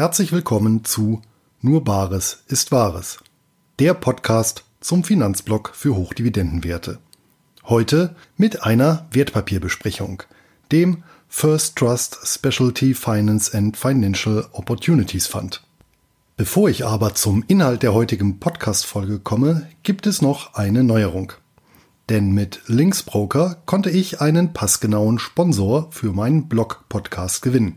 Herzlich willkommen zu Nur Bares ist Wahres, der Podcast zum Finanzblock für Hochdividendenwerte. Heute mit einer Wertpapierbesprechung, dem First Trust Specialty Finance and Financial Opportunities Fund. Bevor ich aber zum Inhalt der heutigen Podcast-Folge komme, gibt es noch eine Neuerung. Denn mit Linksbroker konnte ich einen passgenauen Sponsor für meinen Blog-Podcast gewinnen.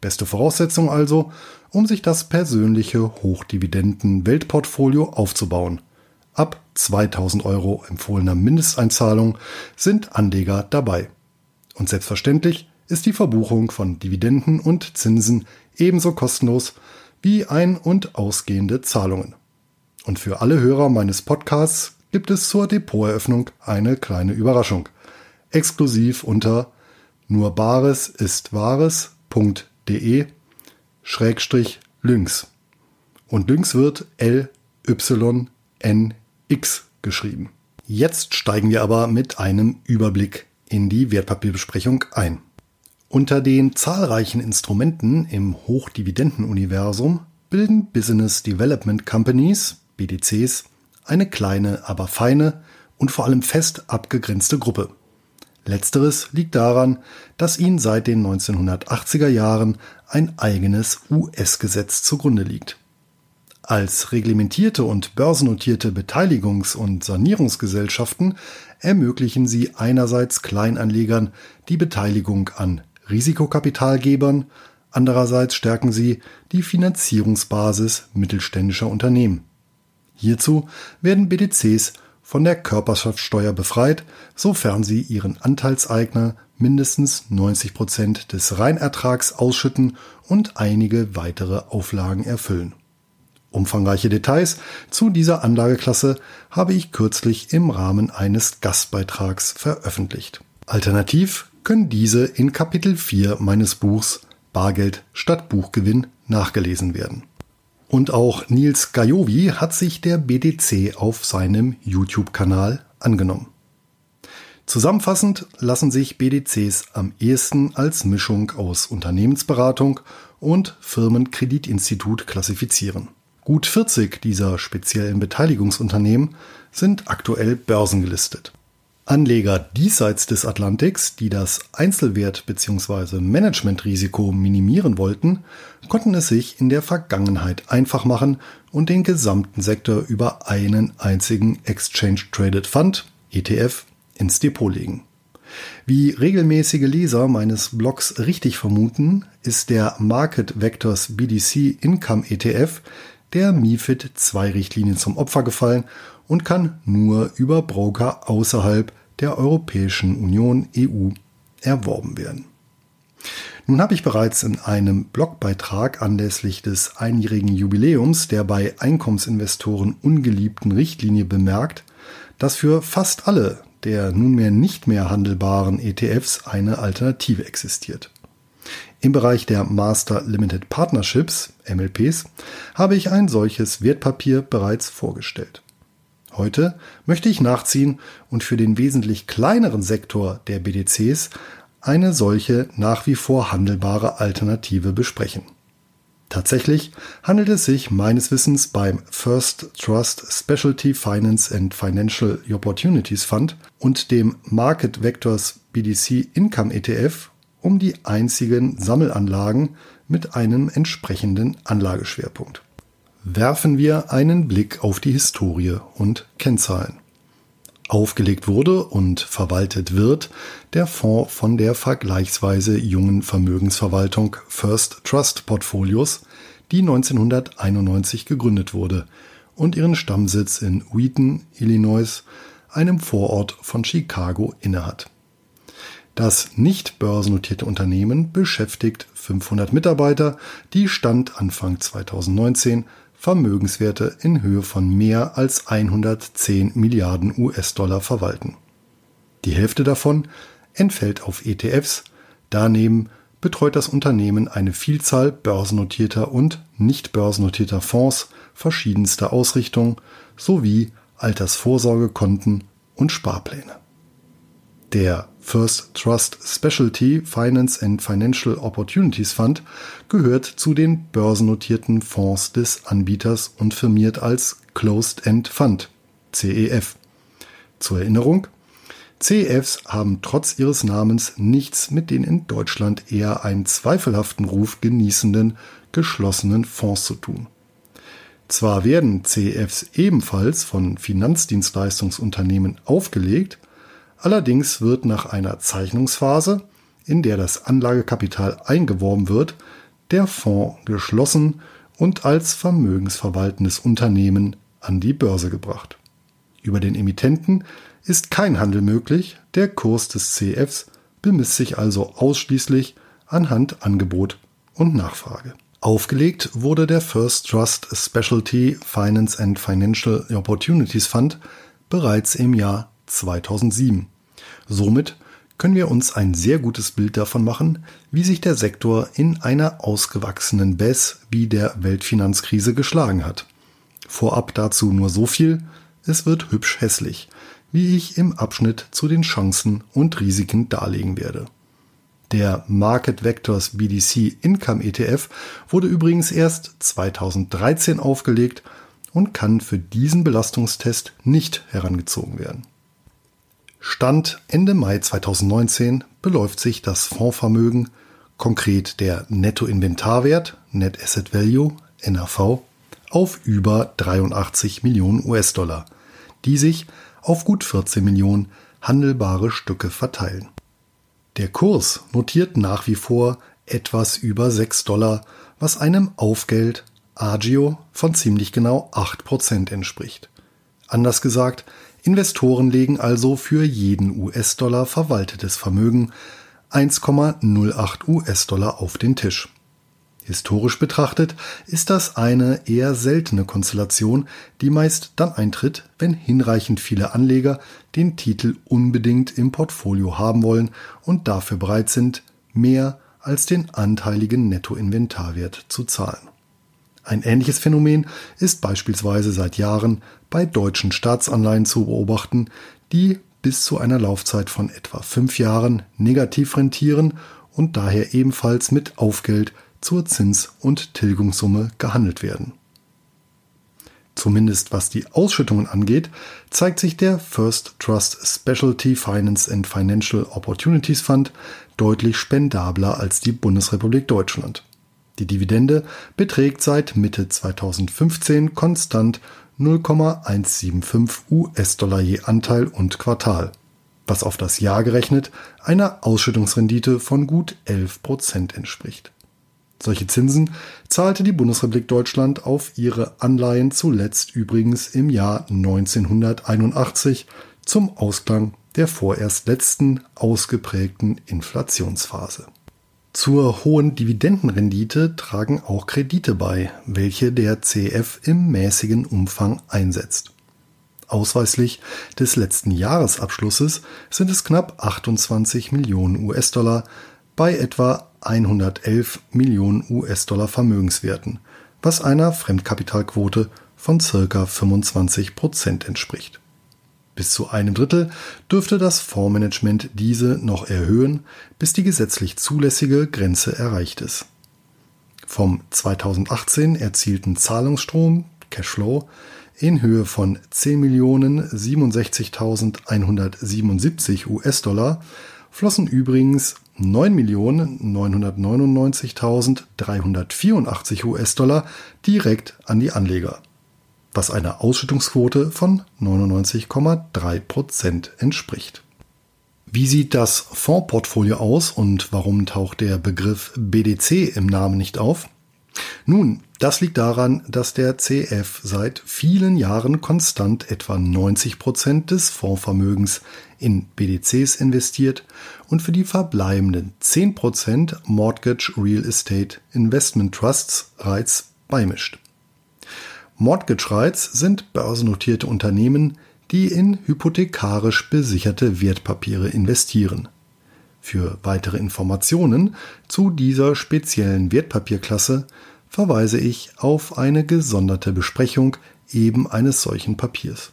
Beste Voraussetzung also, um sich das persönliche Hochdividenden-Weltportfolio aufzubauen. Ab 2000 Euro empfohlener Mindesteinzahlung sind Anleger dabei. Und selbstverständlich ist die Verbuchung von Dividenden und Zinsen ebenso kostenlos wie ein- und ausgehende Zahlungen. Und für alle Hörer meines Podcasts gibt es zur Depoteröffnung eine kleine Überraschung. Exklusiv unter nur Bares ist Wahres.de de Schrägstrich Lynx. Und Lynx wird L-Y-N-X geschrieben. Jetzt steigen wir aber mit einem Überblick in die Wertpapierbesprechung ein. Unter den zahlreichen Instrumenten im Hochdividendenuniversum bilden Business Development Companies, BDCs, eine kleine, aber feine und vor allem fest abgegrenzte Gruppe. Letzteres liegt daran, dass ihnen seit den 1980er Jahren ein eigenes US-Gesetz zugrunde liegt. Als reglementierte und börsennotierte Beteiligungs- und Sanierungsgesellschaften ermöglichen sie einerseits Kleinanlegern die Beteiligung an Risikokapitalgebern, andererseits stärken sie die Finanzierungsbasis mittelständischer Unternehmen. Hierzu werden BDCs von der Körperschaftssteuer befreit, sofern sie ihren Anteilseigner mindestens 90 Prozent des Reinertrags ausschütten und einige weitere Auflagen erfüllen. Umfangreiche Details zu dieser Anlageklasse habe ich kürzlich im Rahmen eines Gastbeitrags veröffentlicht. Alternativ können diese in Kapitel 4 meines Buchs Bargeld statt Buchgewinn nachgelesen werden. Und auch Nils Gajovi hat sich der BDC auf seinem YouTube-Kanal angenommen. Zusammenfassend lassen sich BDCs am ehesten als Mischung aus Unternehmensberatung und Firmenkreditinstitut klassifizieren. Gut 40 dieser speziellen Beteiligungsunternehmen sind aktuell börsengelistet. Anleger diesseits des Atlantiks, die das Einzelwert- bzw. Managementrisiko minimieren wollten, konnten es sich in der Vergangenheit einfach machen und den gesamten Sektor über einen einzigen Exchange Traded Fund ETF ins Depot legen. Wie regelmäßige Leser meines Blogs richtig vermuten, ist der Market Vectors BDC Income ETF der MIFID II Richtlinie zum Opfer gefallen und kann nur über Broker außerhalb der Europäischen Union EU erworben werden. Nun habe ich bereits in einem Blogbeitrag anlässlich des einjährigen Jubiläums der bei Einkommensinvestoren ungeliebten Richtlinie bemerkt, dass für fast alle der nunmehr nicht mehr handelbaren ETFs eine Alternative existiert. Im Bereich der Master Limited Partnerships, MLPs, habe ich ein solches Wertpapier bereits vorgestellt. Heute möchte ich nachziehen und für den wesentlich kleineren Sektor der BDCs eine solche nach wie vor handelbare Alternative besprechen. Tatsächlich handelt es sich meines Wissens beim First Trust Specialty Finance and Financial Opportunities Fund und dem Market Vectors BDC Income ETF um die einzigen Sammelanlagen mit einem entsprechenden Anlageschwerpunkt werfen wir einen Blick auf die Historie und Kennzahlen. Aufgelegt wurde und verwaltet wird der Fonds von der vergleichsweise jungen Vermögensverwaltung First Trust Portfolios, die 1991 gegründet wurde und ihren Stammsitz in Wheaton, Illinois, einem Vorort von Chicago, innehat. Das nicht börsennotierte Unternehmen beschäftigt 500 Mitarbeiter, die Stand Anfang 2019 Vermögenswerte in Höhe von mehr als 110 Milliarden US-Dollar verwalten. Die Hälfte davon entfällt auf ETFs, daneben betreut das Unternehmen eine Vielzahl börsennotierter und nicht börsennotierter Fonds verschiedenster Ausrichtung sowie Altersvorsorgekonten und Sparpläne. Der First Trust Specialty Finance and Financial Opportunities Fund gehört zu den börsennotierten Fonds des Anbieters und firmiert als Closed End Fund CEF. Zur Erinnerung, CEFs haben trotz ihres Namens nichts mit den in Deutschland eher einen zweifelhaften Ruf genießenden geschlossenen Fonds zu tun. Zwar werden CEFs ebenfalls von Finanzdienstleistungsunternehmen aufgelegt, Allerdings wird nach einer Zeichnungsphase, in der das Anlagekapital eingeworben wird, der Fonds geschlossen und als vermögensverwaltendes Unternehmen an die Börse gebracht. Über den Emittenten ist kein Handel möglich, der Kurs des CFs bemisst sich also ausschließlich anhand Angebot und Nachfrage. Aufgelegt wurde der First Trust Specialty Finance and Financial Opportunities Fund bereits im Jahr 2007. Somit können wir uns ein sehr gutes Bild davon machen, wie sich der Sektor in einer ausgewachsenen BES wie der Weltfinanzkrise geschlagen hat. Vorab dazu nur so viel, es wird hübsch hässlich, wie ich im Abschnitt zu den Chancen und Risiken darlegen werde. Der Market Vectors BDC Income ETF wurde übrigens erst 2013 aufgelegt und kann für diesen Belastungstest nicht herangezogen werden. Stand Ende Mai 2019 beläuft sich das Fondsvermögen, konkret der Nettoinventarwert, Net Asset Value, NAV, auf über 83 Millionen US-Dollar, die sich auf gut 14 Millionen handelbare Stücke verteilen. Der Kurs notiert nach wie vor etwas über 6 Dollar, was einem Aufgeld Agio von ziemlich genau 8% entspricht. Anders gesagt, Investoren legen also für jeden US-Dollar verwaltetes Vermögen 1,08 US-Dollar auf den Tisch. Historisch betrachtet ist das eine eher seltene Konstellation, die meist dann eintritt, wenn hinreichend viele Anleger den Titel unbedingt im Portfolio haben wollen und dafür bereit sind, mehr als den anteiligen Nettoinventarwert zu zahlen. Ein ähnliches Phänomen ist beispielsweise seit Jahren bei deutschen Staatsanleihen zu beobachten, die bis zu einer Laufzeit von etwa fünf Jahren negativ rentieren und daher ebenfalls mit Aufgeld zur Zins- und Tilgungssumme gehandelt werden. Zumindest was die Ausschüttungen angeht, zeigt sich der First Trust Specialty Finance and Financial Opportunities Fund deutlich spendabler als die Bundesrepublik Deutschland. Die Dividende beträgt seit Mitte 2015 konstant 0,175 US-Dollar je Anteil und Quartal, was auf das Jahr gerechnet einer Ausschüttungsrendite von gut 11 Prozent entspricht. Solche Zinsen zahlte die Bundesrepublik Deutschland auf ihre Anleihen zuletzt übrigens im Jahr 1981 zum Ausklang der vorerst letzten ausgeprägten Inflationsphase. Zur hohen Dividendenrendite tragen auch Kredite bei, welche der CF im mäßigen Umfang einsetzt. Ausweislich des letzten Jahresabschlusses sind es knapp 28 Millionen US-Dollar bei etwa 111 Millionen US-Dollar Vermögenswerten, was einer Fremdkapitalquote von circa 25 Prozent entspricht. Bis zu einem Drittel dürfte das Fondsmanagement diese noch erhöhen, bis die gesetzlich zulässige Grenze erreicht ist. Vom 2018 erzielten Zahlungsstrom Cashflow in Höhe von 10.067.177 US-Dollar flossen übrigens 9.999.384 US-Dollar direkt an die Anleger was einer Ausschüttungsquote von 99,3 Prozent entspricht. Wie sieht das Fondsportfolio aus und warum taucht der Begriff BDC im Namen nicht auf? Nun, das liegt daran, dass der CF seit vielen Jahren konstant etwa 90 Prozent des Fondsvermögens in BDCs investiert und für die verbleibenden 10 Prozent Mortgage Real Estate Investment Trusts REITs beimischt. Mortgage REITs sind börsennotierte Unternehmen, die in hypothekarisch besicherte Wertpapiere investieren. Für weitere Informationen zu dieser speziellen Wertpapierklasse verweise ich auf eine gesonderte Besprechung eben eines solchen Papiers.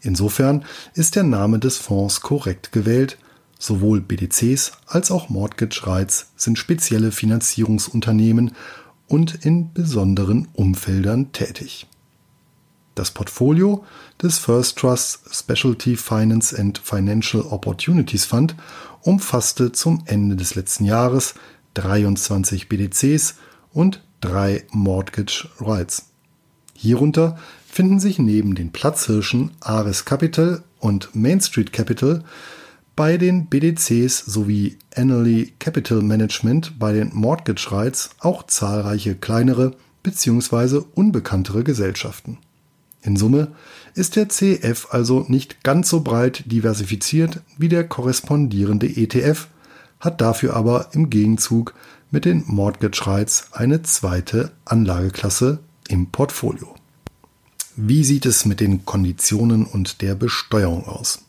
Insofern ist der Name des Fonds korrekt gewählt. Sowohl BDCs als auch Mortgage Rights sind spezielle Finanzierungsunternehmen und in besonderen Umfeldern tätig. Das Portfolio des First Trust Specialty Finance and Financial Opportunities Fund umfasste zum Ende des letzten Jahres 23 BDCs und drei Mortgage Rights. Hierunter finden sich neben den Platzhirschen Ares Capital und Main Street Capital bei den BDCs sowie Annaly Capital Management bei den Mortgage Rights auch zahlreiche kleinere bzw. unbekanntere Gesellschaften. In Summe ist der CF also nicht ganz so breit diversifiziert wie der korrespondierende ETF, hat dafür aber im Gegenzug mit den Mortgage Rights eine zweite Anlageklasse im Portfolio. Wie sieht es mit den Konditionen und der Besteuerung aus?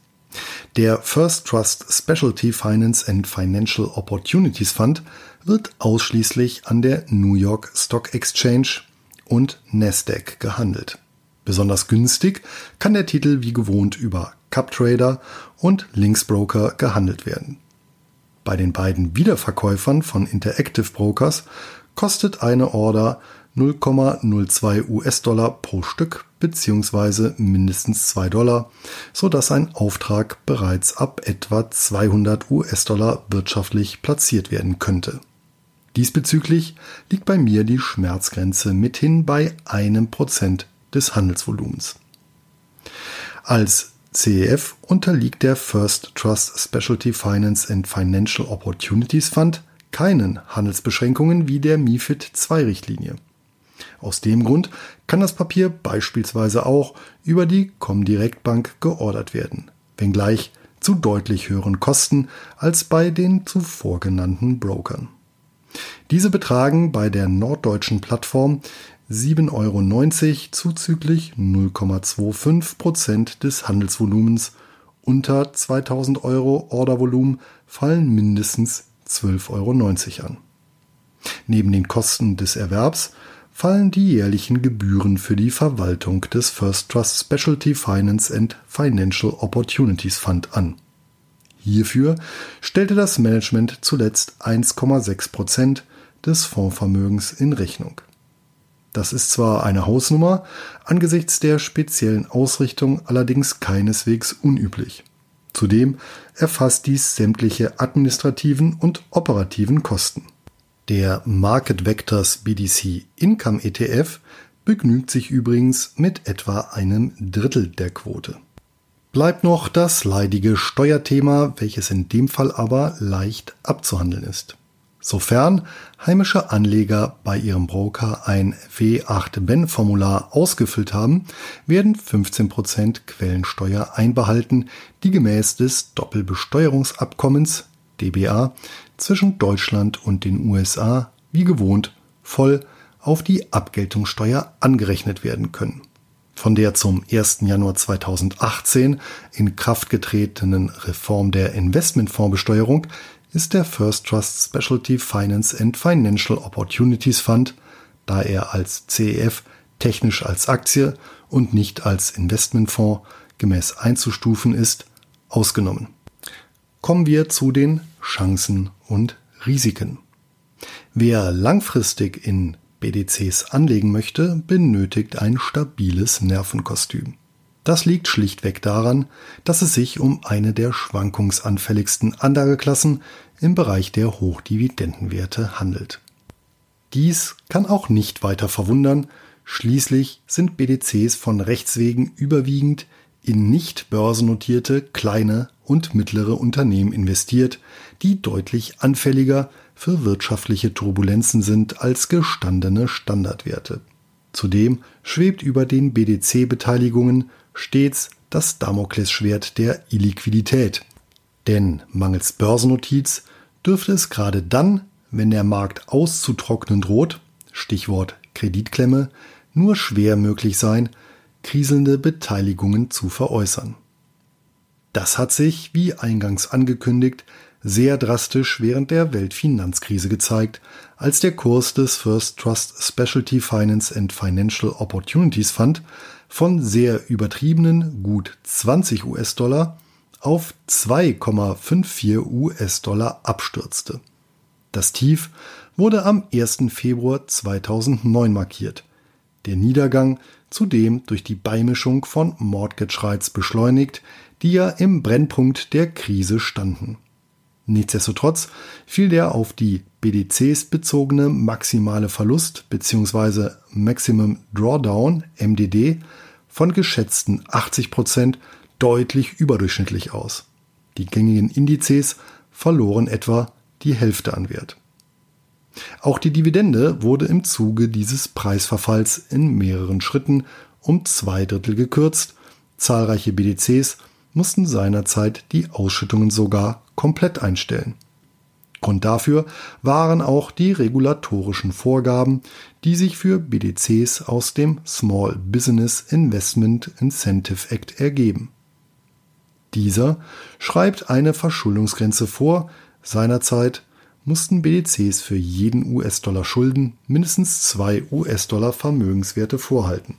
Der First Trust Specialty Finance and Financial Opportunities Fund wird ausschließlich an der New York Stock Exchange und Nasdaq gehandelt. Besonders günstig kann der Titel wie gewohnt über CupTrader und Linksbroker gehandelt werden. Bei den beiden Wiederverkäufern von Interactive Brokers kostet eine Order 0,02 US-Dollar pro Stück bzw. mindestens 2 Dollar, sodass ein Auftrag bereits ab etwa 200 US-Dollar wirtschaftlich platziert werden könnte. Diesbezüglich liegt bei mir die Schmerzgrenze mithin bei einem Prozent des Handelsvolumens. Als CEF unterliegt der First Trust Specialty Finance and Financial Opportunities Fund keinen Handelsbeschränkungen wie der MIFID II-Richtlinie. Aus dem Grund kann das Papier beispielsweise auch über die Comdirect Bank geordert werden, wenngleich zu deutlich höheren Kosten als bei den zuvor genannten Brokern. Diese betragen bei der norddeutschen Plattform 7,90 Euro zuzüglich 0,25 Prozent des Handelsvolumens. Unter 2000 Euro Ordervolumen fallen mindestens 12,90 Euro an. Neben den Kosten des Erwerbs fallen die jährlichen Gebühren für die Verwaltung des First Trust Specialty Finance and Financial Opportunities Fund an. Hierfür stellte das Management zuletzt 1,6 Prozent des Fondsvermögens in Rechnung. Das ist zwar eine Hausnummer, angesichts der speziellen Ausrichtung allerdings keineswegs unüblich. Zudem erfasst dies sämtliche administrativen und operativen Kosten. Der Market Vectors BDC Income ETF begnügt sich übrigens mit etwa einem Drittel der Quote. Bleibt noch das leidige Steuerthema, welches in dem Fall aber leicht abzuhandeln ist. Sofern heimische Anleger bei ihrem Broker ein W8-Ben-Formular ausgefüllt haben, werden 15% Quellensteuer einbehalten, die gemäß des Doppelbesteuerungsabkommens DBA zwischen Deutschland und den USA wie gewohnt voll auf die Abgeltungssteuer angerechnet werden können. Von der zum 1. Januar 2018 in Kraft getretenen Reform der Investmentfondsbesteuerung ist der First Trust Specialty Finance and Financial Opportunities Fund, da er als CEF technisch als Aktie und nicht als Investmentfonds gemäß einzustufen ist, ausgenommen. Kommen wir zu den Chancen und Risiken. Wer langfristig in BDCs anlegen möchte, benötigt ein stabiles Nervenkostüm. Das liegt schlichtweg daran, dass es sich um eine der schwankungsanfälligsten Anlageklassen im Bereich der Hochdividendenwerte handelt. Dies kann auch nicht weiter verwundern, schließlich sind BDCs von Rechts wegen überwiegend in nicht börsennotierte kleine und mittlere Unternehmen investiert, die deutlich anfälliger für wirtschaftliche Turbulenzen sind als gestandene Standardwerte. Zudem schwebt über den BDC-Beteiligungen stets das Damoklesschwert der Illiquidität. Denn mangels Börsennotiz dürfte es gerade dann, wenn der Markt auszutrocknen droht, Stichwort Kreditklemme, nur schwer möglich sein, kriselnde Beteiligungen zu veräußern. Das hat sich, wie eingangs angekündigt, sehr drastisch während der Weltfinanzkrise gezeigt, als der Kurs des First Trust Specialty Finance and Financial Opportunities Fund von sehr übertriebenen gut 20 US-Dollar auf 2,54 US-Dollar abstürzte. Das Tief wurde am 1. Februar 2009 markiert. Der Niedergang zudem durch die Beimischung von Rights beschleunigt, die ja im Brennpunkt der Krise standen. Nichtsdestotrotz fiel der auf die BDCs bezogene maximale Verlust bzw. Maximum Drawdown MDD von geschätzten 80 Prozent deutlich überdurchschnittlich aus. Die gängigen Indizes verloren etwa die Hälfte an Wert. Auch die Dividende wurde im Zuge dieses Preisverfalls in mehreren Schritten um zwei Drittel gekürzt. Zahlreiche BDCs mussten seinerzeit die Ausschüttungen sogar komplett einstellen. Grund dafür waren auch die regulatorischen Vorgaben, die sich für BDCs aus dem Small Business Investment Incentive Act ergeben. Dieser schreibt eine Verschuldungsgrenze vor. Seinerzeit mussten BDCs für jeden US-Dollar Schulden mindestens zwei US-Dollar Vermögenswerte vorhalten.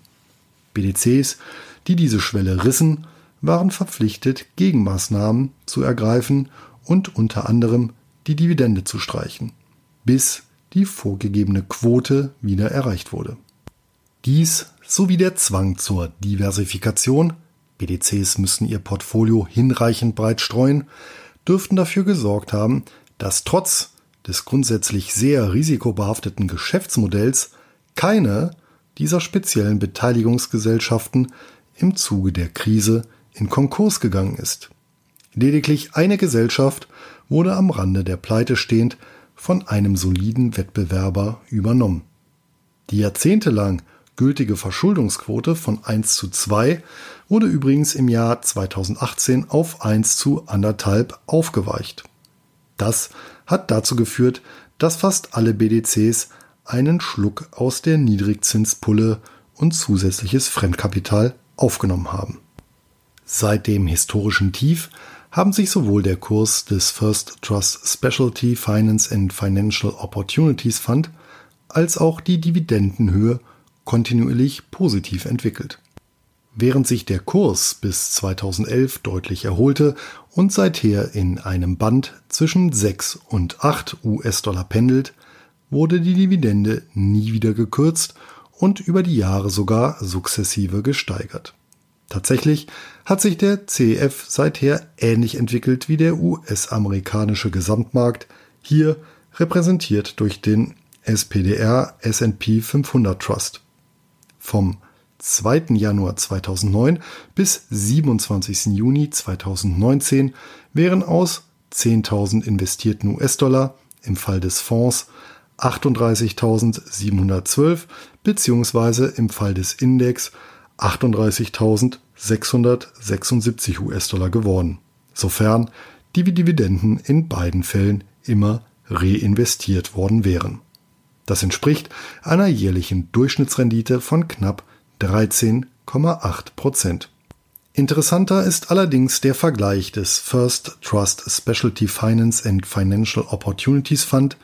BDCs, die diese Schwelle rissen, waren verpflichtet, Gegenmaßnahmen zu ergreifen und unter anderem die Dividende zu streichen, bis die vorgegebene Quote wieder erreicht wurde. Dies sowie der Zwang zur Diversifikation BDCs müssen ihr Portfolio hinreichend breit streuen, dürften dafür gesorgt haben, dass trotz des grundsätzlich sehr risikobehafteten Geschäftsmodells keine dieser speziellen Beteiligungsgesellschaften im Zuge der Krise in Konkurs gegangen ist. Lediglich eine Gesellschaft wurde am Rande der Pleite stehend von einem soliden Wettbewerber übernommen. Die jahrzehntelang gültige Verschuldungsquote von 1 zu 2 wurde übrigens im Jahr 2018 auf 1 zu 1,5 aufgeweicht. Das hat dazu geführt, dass fast alle BDCs einen Schluck aus der Niedrigzinspulle und zusätzliches Fremdkapital aufgenommen haben. Seit dem historischen Tief haben sich sowohl der Kurs des First Trust Specialty Finance and Financial Opportunities Fund als auch die Dividendenhöhe kontinuierlich positiv entwickelt. Während sich der Kurs bis 2011 deutlich erholte und seither in einem Band zwischen 6 und 8 US-Dollar pendelt, wurde die Dividende nie wieder gekürzt und über die Jahre sogar sukzessive gesteigert. Tatsächlich hat sich der CEF seither ähnlich entwickelt wie der US-amerikanische Gesamtmarkt, hier repräsentiert durch den SPDR S&P 500 Trust vom 2. Januar 2009 bis 27. Juni 2019 wären aus 10.000 investierten US-Dollar im Fall des Fonds 38.712 bzw. im Fall des Index 38.676 US-Dollar geworden, sofern die Dividenden in beiden Fällen immer reinvestiert worden wären. Das entspricht einer jährlichen Durchschnittsrendite von knapp 13,8 Prozent. Interessanter ist allerdings der Vergleich des First Trust Specialty Finance and Financial Opportunities Fund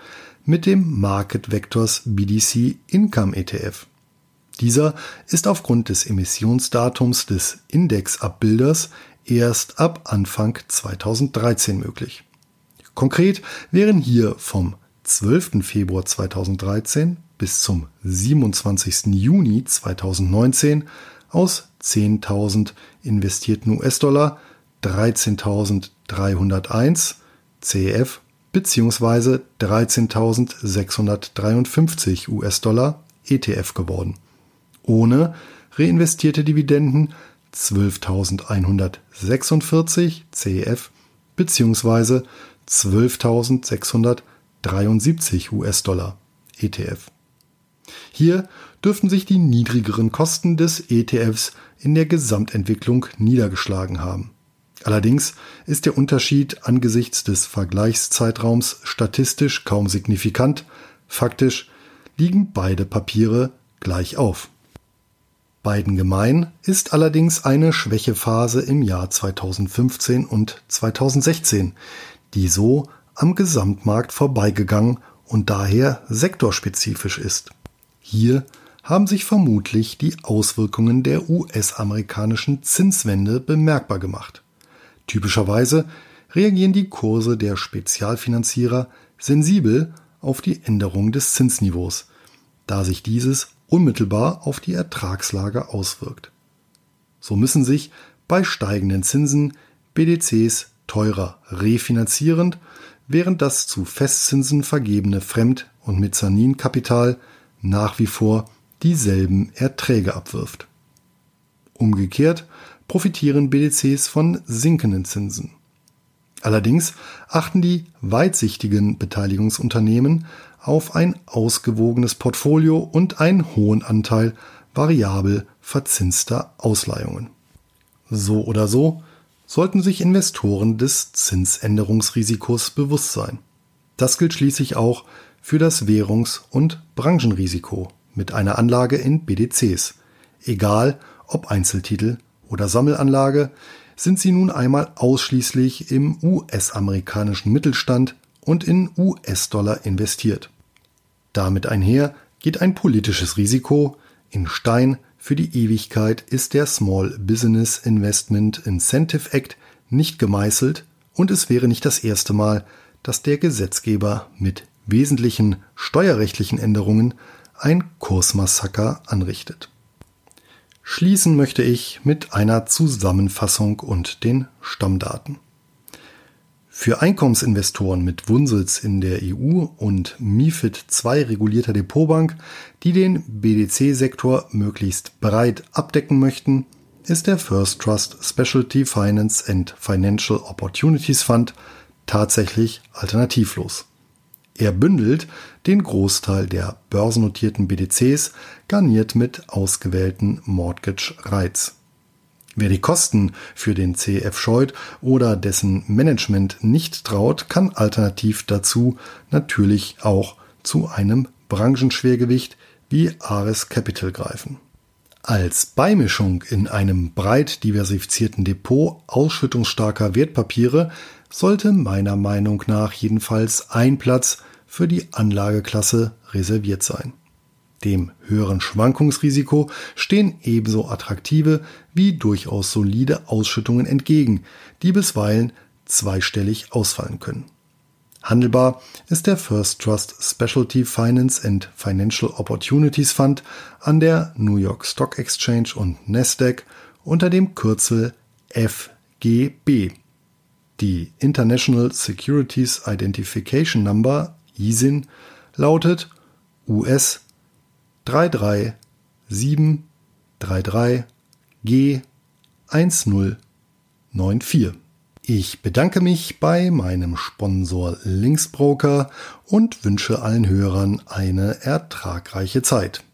mit dem Market Vectors BDC Income ETF. Dieser ist aufgrund des Emissionsdatums des Indexabbilders erst ab Anfang 2013 möglich. Konkret wären hier vom 12. Februar 2013 bis zum 27. Juni 2019 aus 10.000 investierten US-Dollar 13.301 CF bzw. 13.653 US-Dollar ETF geworden. Ohne reinvestierte Dividenden 12.146 CF bzw. 12.600 73 US-Dollar ETF. Hier dürften sich die niedrigeren Kosten des ETFs in der Gesamtentwicklung niedergeschlagen haben. Allerdings ist der Unterschied angesichts des Vergleichszeitraums statistisch kaum signifikant, faktisch liegen beide Papiere gleich auf. Beiden gemein ist allerdings eine Schwächephase im Jahr 2015 und 2016, die so am Gesamtmarkt vorbeigegangen und daher sektorspezifisch ist. Hier haben sich vermutlich die Auswirkungen der US-amerikanischen Zinswende bemerkbar gemacht. Typischerweise reagieren die Kurse der Spezialfinanzierer sensibel auf die Änderung des Zinsniveaus, da sich dieses unmittelbar auf die Ertragslage auswirkt. So müssen sich bei steigenden Zinsen BDCs teurer refinanzierend, während das zu Festzinsen vergebene Fremd- und Mezzaninkapital nach wie vor dieselben Erträge abwirft. Umgekehrt profitieren BDCs von sinkenden Zinsen. Allerdings achten die weitsichtigen Beteiligungsunternehmen auf ein ausgewogenes Portfolio und einen hohen Anteil variabel verzinster Ausleihungen. So oder so sollten sich Investoren des Zinsänderungsrisikos bewusst sein. Das gilt schließlich auch für das Währungs- und Branchenrisiko mit einer Anlage in BDCs. Egal ob Einzeltitel oder Sammelanlage, sind sie nun einmal ausschließlich im US-amerikanischen Mittelstand und in US-Dollar investiert. Damit einher geht ein politisches Risiko. In Stein für die Ewigkeit ist der Small Business Investment Incentive Act nicht gemeißelt und es wäre nicht das erste Mal, dass der Gesetzgeber mit wesentlichen steuerrechtlichen Änderungen ein Kursmassaker anrichtet. Schließen möchte ich mit einer Zusammenfassung und den Stammdaten. Für Einkommensinvestoren mit Wunsels in der EU und MIFID II regulierter Depotbank, die den BDC-Sektor möglichst breit abdecken möchten, ist der First Trust Specialty Finance and Financial Opportunities Fund tatsächlich alternativlos. Er bündelt den Großteil der börsennotierten BDCs, garniert mit ausgewählten Mortgage Rights. Wer die Kosten für den CF scheut oder dessen Management nicht traut, kann alternativ dazu natürlich auch zu einem Branchenschwergewicht wie Ares Capital greifen. Als Beimischung in einem breit diversifizierten Depot ausschüttungsstarker Wertpapiere sollte meiner Meinung nach jedenfalls ein Platz für die Anlageklasse reserviert sein. Dem höheren Schwankungsrisiko stehen ebenso attraktive wie durchaus solide Ausschüttungen entgegen, die bisweilen zweistellig ausfallen können. Handelbar ist der First Trust Specialty Finance and Financial Opportunities Fund an der New York Stock Exchange und Nasdaq unter dem Kürzel FGB. Die International Securities Identification Number ISIN lautet US 33733 G 1094. Ich bedanke mich bei meinem Sponsor Linksbroker und wünsche allen Hörern eine ertragreiche Zeit.